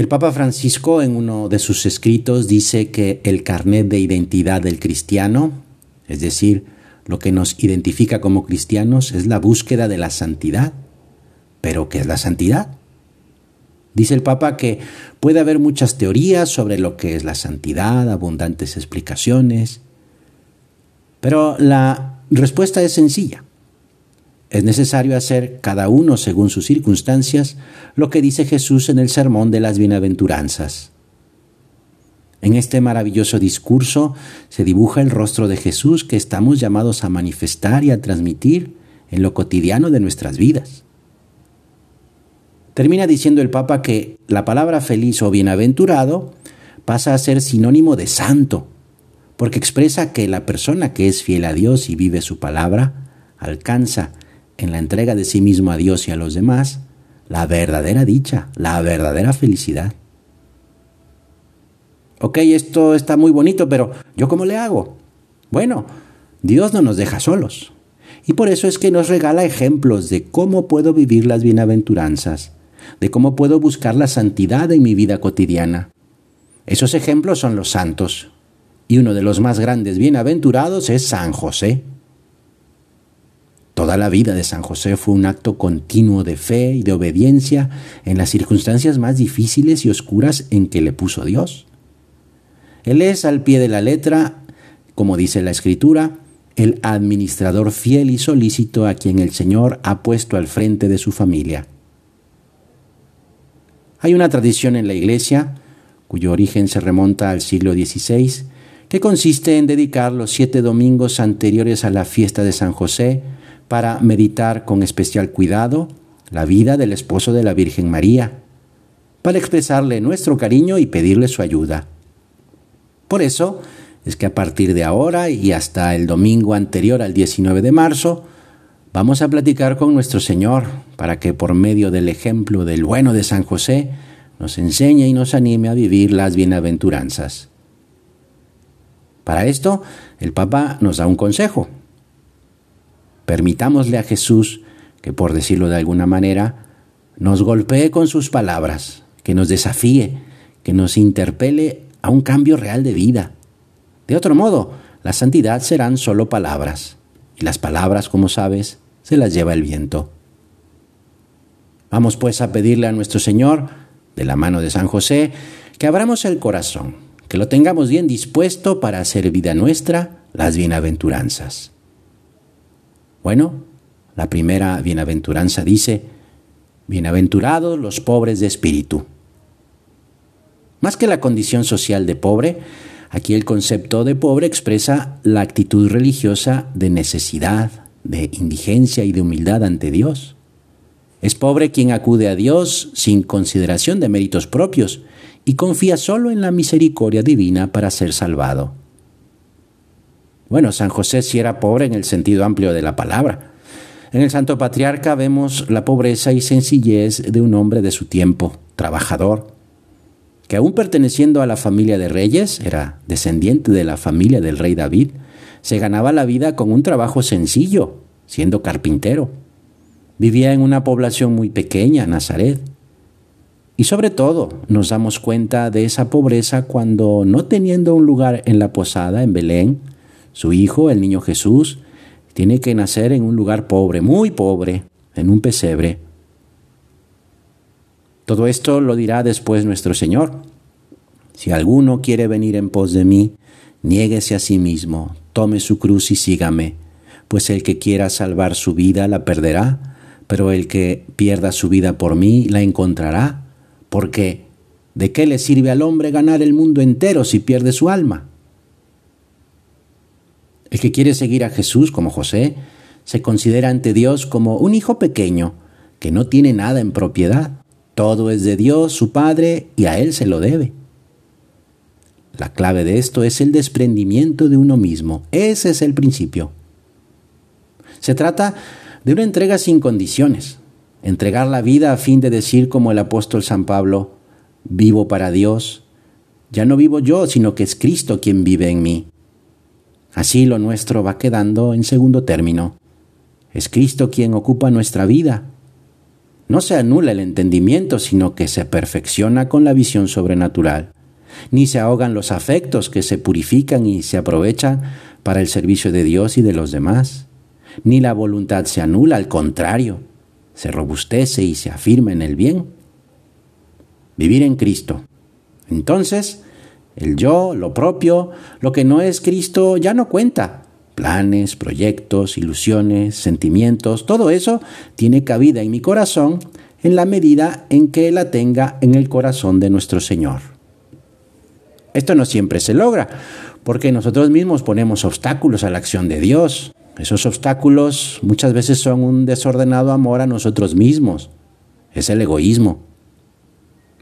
El Papa Francisco en uno de sus escritos dice que el carnet de identidad del cristiano, es decir, lo que nos identifica como cristianos, es la búsqueda de la santidad. ¿Pero qué es la santidad? Dice el Papa que puede haber muchas teorías sobre lo que es la santidad, abundantes explicaciones, pero la respuesta es sencilla. Es necesario hacer cada uno según sus circunstancias lo que dice Jesús en el Sermón de las Bienaventuranzas. En este maravilloso discurso se dibuja el rostro de Jesús que estamos llamados a manifestar y a transmitir en lo cotidiano de nuestras vidas. Termina diciendo el Papa que la palabra feliz o bienaventurado pasa a ser sinónimo de santo, porque expresa que la persona que es fiel a Dios y vive su palabra alcanza en la entrega de sí mismo a Dios y a los demás, la verdadera dicha, la verdadera felicidad. Ok, esto está muy bonito, pero ¿yo cómo le hago? Bueno, Dios no nos deja solos. Y por eso es que nos regala ejemplos de cómo puedo vivir las bienaventuranzas, de cómo puedo buscar la santidad en mi vida cotidiana. Esos ejemplos son los santos. Y uno de los más grandes bienaventurados es San José. Toda la vida de San José fue un acto continuo de fe y de obediencia en las circunstancias más difíciles y oscuras en que le puso Dios. Él es al pie de la letra, como dice la Escritura, el administrador fiel y solícito a quien el Señor ha puesto al frente de su familia. Hay una tradición en la Iglesia, cuyo origen se remonta al siglo XVI, que consiste en dedicar los siete domingos anteriores a la fiesta de San José para meditar con especial cuidado la vida del esposo de la Virgen María, para expresarle nuestro cariño y pedirle su ayuda. Por eso es que a partir de ahora y hasta el domingo anterior al 19 de marzo, vamos a platicar con nuestro Señor para que por medio del ejemplo del bueno de San José nos enseñe y nos anime a vivir las bienaventuranzas. Para esto, el Papa nos da un consejo. Permitámosle a Jesús que, por decirlo de alguna manera, nos golpee con sus palabras, que nos desafíe, que nos interpele a un cambio real de vida. De otro modo, la santidad serán solo palabras, y las palabras, como sabes, se las lleva el viento. Vamos pues a pedirle a nuestro Señor, de la mano de San José, que abramos el corazón, que lo tengamos bien dispuesto para hacer vida nuestra las bienaventuranzas. Bueno, la primera bienaventuranza dice, Bienaventurados los pobres de espíritu. Más que la condición social de pobre, aquí el concepto de pobre expresa la actitud religiosa de necesidad, de indigencia y de humildad ante Dios. Es pobre quien acude a Dios sin consideración de méritos propios y confía solo en la misericordia divina para ser salvado. Bueno, San José sí era pobre en el sentido amplio de la palabra. En el Santo Patriarca vemos la pobreza y sencillez de un hombre de su tiempo, trabajador, que aún perteneciendo a la familia de reyes, era descendiente de la familia del rey David, se ganaba la vida con un trabajo sencillo, siendo carpintero. Vivía en una población muy pequeña, Nazaret. Y sobre todo nos damos cuenta de esa pobreza cuando, no teniendo un lugar en la posada en Belén, su hijo, el niño Jesús, tiene que nacer en un lugar pobre, muy pobre, en un pesebre. Todo esto lo dirá después nuestro Señor. Si alguno quiere venir en pos de mí, niéguese a sí mismo, tome su cruz y sígame, pues el que quiera salvar su vida la perderá, pero el que pierda su vida por mí la encontrará, porque ¿de qué le sirve al hombre ganar el mundo entero si pierde su alma? El que quiere seguir a Jesús como José se considera ante Dios como un hijo pequeño que no tiene nada en propiedad. Todo es de Dios, su Padre, y a Él se lo debe. La clave de esto es el desprendimiento de uno mismo. Ese es el principio. Se trata de una entrega sin condiciones. Entregar la vida a fin de decir como el apóstol San Pablo, vivo para Dios. Ya no vivo yo, sino que es Cristo quien vive en mí. Así lo nuestro va quedando en segundo término. Es Cristo quien ocupa nuestra vida. No se anula el entendimiento, sino que se perfecciona con la visión sobrenatural. Ni se ahogan los afectos que se purifican y se aprovechan para el servicio de Dios y de los demás. Ni la voluntad se anula, al contrario, se robustece y se afirma en el bien. Vivir en Cristo. Entonces, el yo, lo propio, lo que no es Cristo ya no cuenta. Planes, proyectos, ilusiones, sentimientos, todo eso tiene cabida en mi corazón en la medida en que la tenga en el corazón de nuestro Señor. Esto no siempre se logra, porque nosotros mismos ponemos obstáculos a la acción de Dios. Esos obstáculos muchas veces son un desordenado amor a nosotros mismos. Es el egoísmo.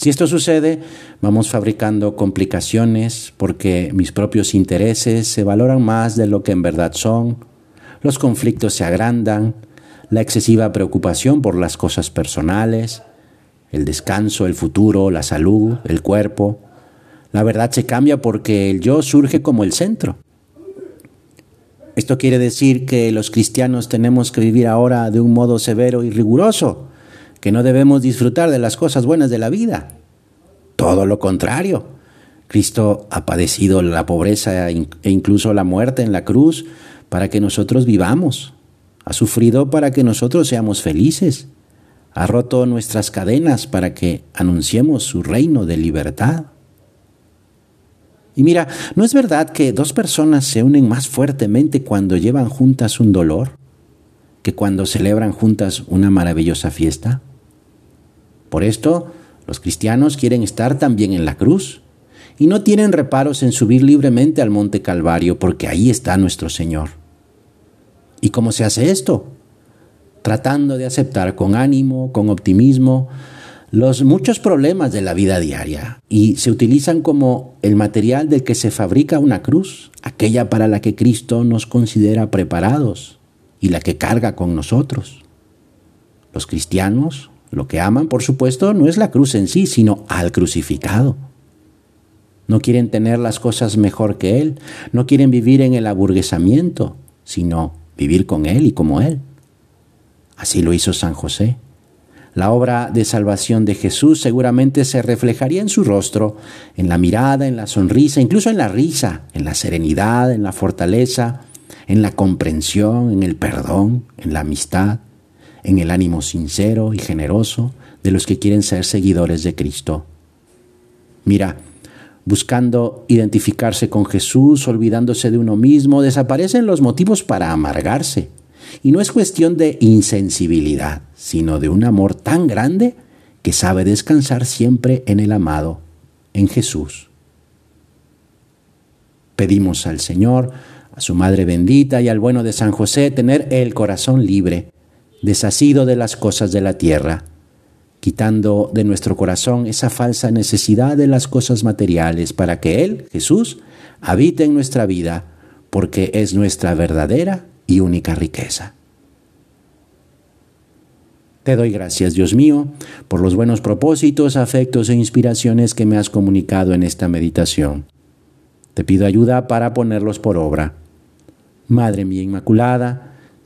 Si esto sucede, vamos fabricando complicaciones porque mis propios intereses se valoran más de lo que en verdad son, los conflictos se agrandan, la excesiva preocupación por las cosas personales, el descanso, el futuro, la salud, el cuerpo. La verdad se cambia porque el yo surge como el centro. Esto quiere decir que los cristianos tenemos que vivir ahora de un modo severo y riguroso, que no debemos disfrutar de las cosas buenas de la vida. Todo lo contrario. Cristo ha padecido la pobreza e incluso la muerte en la cruz para que nosotros vivamos. Ha sufrido para que nosotros seamos felices. Ha roto nuestras cadenas para que anunciemos su reino de libertad. Y mira, ¿no es verdad que dos personas se unen más fuertemente cuando llevan juntas un dolor que cuando celebran juntas una maravillosa fiesta? Por esto, los cristianos quieren estar también en la cruz y no tienen reparos en subir libremente al monte Calvario porque ahí está nuestro Señor. ¿Y cómo se hace esto? Tratando de aceptar con ánimo, con optimismo, los muchos problemas de la vida diaria y se utilizan como el material del que se fabrica una cruz, aquella para la que Cristo nos considera preparados y la que carga con nosotros. Los cristianos lo que aman, por supuesto, no es la cruz en sí, sino al crucificado. No quieren tener las cosas mejor que Él, no quieren vivir en el aburguesamiento, sino vivir con Él y como Él. Así lo hizo San José. La obra de salvación de Jesús seguramente se reflejaría en su rostro, en la mirada, en la sonrisa, incluso en la risa, en la serenidad, en la fortaleza, en la comprensión, en el perdón, en la amistad en el ánimo sincero y generoso de los que quieren ser seguidores de Cristo. Mira, buscando identificarse con Jesús, olvidándose de uno mismo, desaparecen los motivos para amargarse. Y no es cuestión de insensibilidad, sino de un amor tan grande que sabe descansar siempre en el amado, en Jesús. Pedimos al Señor, a su Madre bendita y al bueno de San José tener el corazón libre desasido de las cosas de la tierra, quitando de nuestro corazón esa falsa necesidad de las cosas materiales para que Él, Jesús, habite en nuestra vida, porque es nuestra verdadera y única riqueza. Te doy gracias, Dios mío, por los buenos propósitos, afectos e inspiraciones que me has comunicado en esta meditación. Te pido ayuda para ponerlos por obra. Madre mía Inmaculada,